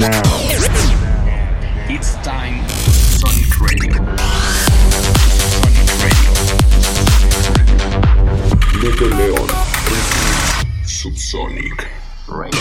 now. It's time Sonic Radio. Sonic Radio. Little Leon. Subsonic. Radio.